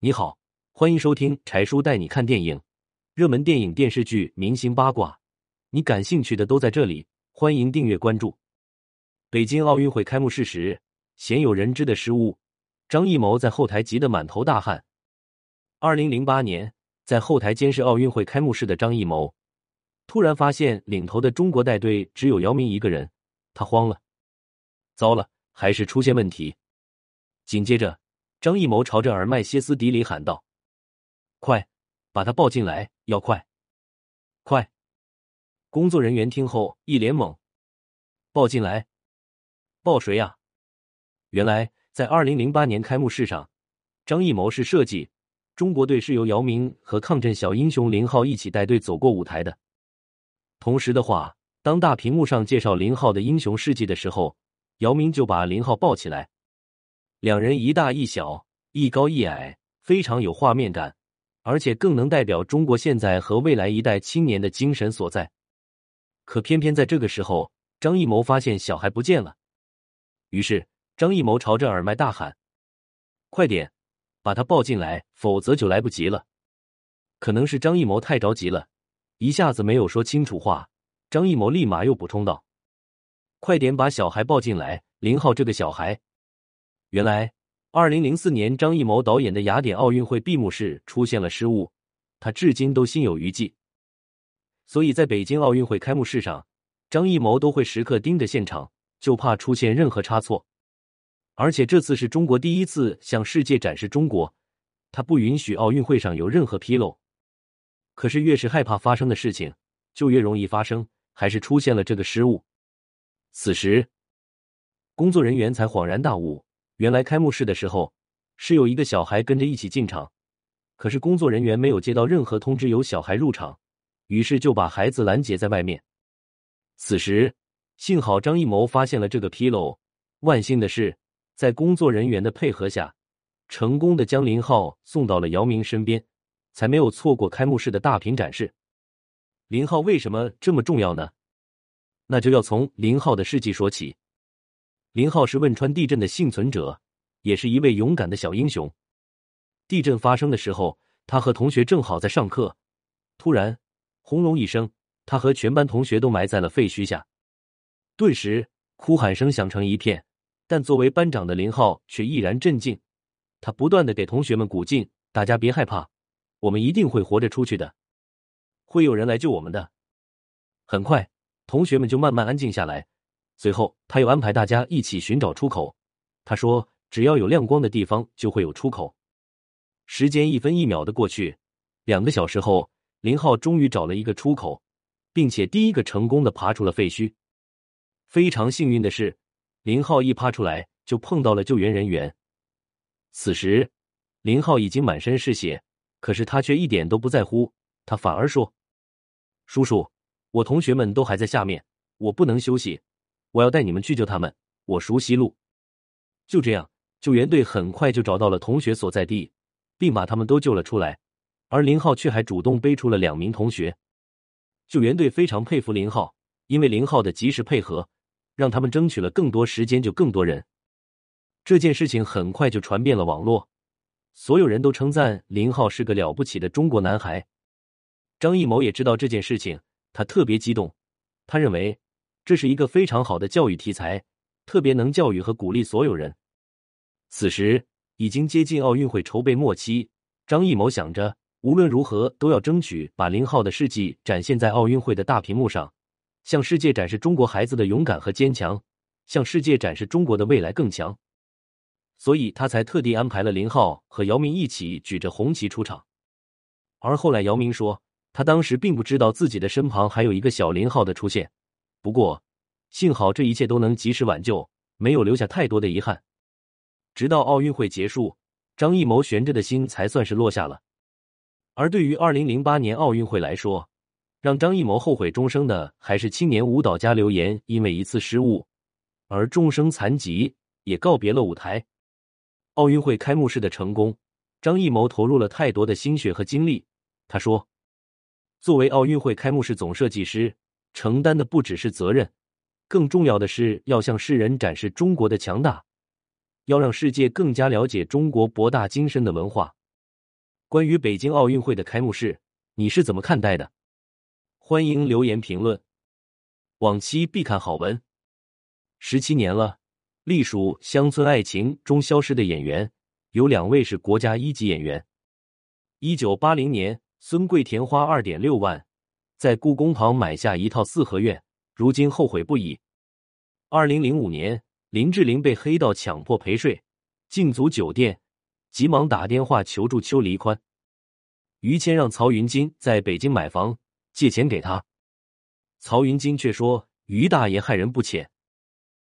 你好，欢迎收听柴叔带你看电影，热门电影、电视剧、明星八卦，你感兴趣的都在这里。欢迎订阅关注。北京奥运会开幕式时，鲜有人知的失误，张艺谋在后台急得满头大汗。二零零八年，在后台监视奥运会开幕式的张艺谋，突然发现领头的中国带队只有姚明一个人，他慌了，糟了，还是出现问题。紧接着，张艺谋朝着耳麦歇斯底里喊道：“快，把他抱进来！要快，快！”工作人员听后一脸懵：“抱进来？抱谁呀？”原来，在二零零八年开幕式上，张艺谋是设计中国队是由姚明和抗震小英雄林浩一起带队走过舞台的。同时的话，当大屏幕上介绍林浩的英雄事迹的时候，姚明就把林浩抱起来。两人一大一小，一高一矮，非常有画面感，而且更能代表中国现在和未来一代青年的精神所在。可偏偏在这个时候，张艺谋发现小孩不见了，于是张艺谋朝着耳麦大喊：“快点，把他抱进来，否则就来不及了。”可能是张艺谋太着急了，一下子没有说清楚话。张艺谋立马又补充道：“快点把小孩抱进来，林浩这个小孩。”原来，二零零四年张艺谋导演的雅典奥运会闭幕式出现了失误，他至今都心有余悸。所以在北京奥运会开幕式上，张艺谋都会时刻盯着现场，就怕出现任何差错。而且这次是中国第一次向世界展示中国，他不允许奥运会上有任何纰漏。可是越是害怕发生的事情，就越容易发生，还是出现了这个失误。此时，工作人员才恍然大悟。原来开幕式的时候是有一个小孩跟着一起进场，可是工作人员没有接到任何通知有小孩入场，于是就把孩子拦截在外面。此时幸好张艺谋发现了这个纰漏，万幸的是在工作人员的配合下，成功的将林浩送到了姚明身边，才没有错过开幕式的大屏展示。林浩为什么这么重要呢？那就要从林浩的事迹说起。林浩是汶川地震的幸存者，也是一位勇敢的小英雄。地震发生的时候，他和同学正好在上课，突然轰隆一声，他和全班同学都埋在了废墟下，顿时哭喊声响成一片。但作为班长的林浩却毅然镇静，他不断的给同学们鼓劲：“大家别害怕，我们一定会活着出去的，会有人来救我们的。”很快，同学们就慢慢安静下来。随后，他又安排大家一起寻找出口。他说：“只要有亮光的地方，就会有出口。”时间一分一秒的过去，两个小时后，林浩终于找了一个出口，并且第一个成功的爬出了废墟。非常幸运的是，林浩一爬出来就碰到了救援人员。此时，林浩已经满身是血，可是他却一点都不在乎，他反而说：“叔叔，我同学们都还在下面，我不能休息。”我要带你们去救他们，我熟悉路。就这样，救援队很快就找到了同学所在地，并把他们都救了出来。而林浩却还主动背出了两名同学。救援队非常佩服林浩，因为林浩的及时配合，让他们争取了更多时间救更多人。这件事情很快就传遍了网络，所有人都称赞林浩是个了不起的中国男孩。张艺谋也知道这件事情，他特别激动，他认为。这是一个非常好的教育题材，特别能教育和鼓励所有人。此时已经接近奥运会筹备末期，张艺谋想着无论如何都要争取把林浩的事迹展现在奥运会的大屏幕上，向世界展示中国孩子的勇敢和坚强，向世界展示中国的未来更强。所以他才特地安排了林浩和姚明一起举着红旗出场。而后来姚明说，他当时并不知道自己的身旁还有一个小林浩的出现。不过，幸好这一切都能及时挽救，没有留下太多的遗憾。直到奥运会结束，张艺谋悬着的心才算是落下了。而对于二零零八年奥运会来说，让张艺谋后悔终生的还是青年舞蹈家刘岩因为一次失误而终生残疾，也告别了舞台。奥运会开幕式的成功，张艺谋投入了太多的心血和精力。他说：“作为奥运会开幕式总设计师。”承担的不只是责任，更重要的是要向世人展示中国的强大，要让世界更加了解中国博大精深的文化。关于北京奥运会的开幕式，你是怎么看待的？欢迎留言评论。往期必看好文。十七年了，隶属《乡村爱情》中消失的演员有两位是国家一级演员。一九八零年，孙桂田花二点六万在故宫旁买下一套四合院，如今后悔不已。二零零五年，林志玲被黑道强迫陪睡，禁足酒店，急忙打电话求助邱黎宽。于谦让曹云金在北京买房，借钱给他。曹云金却说：“于大爷害人不浅。”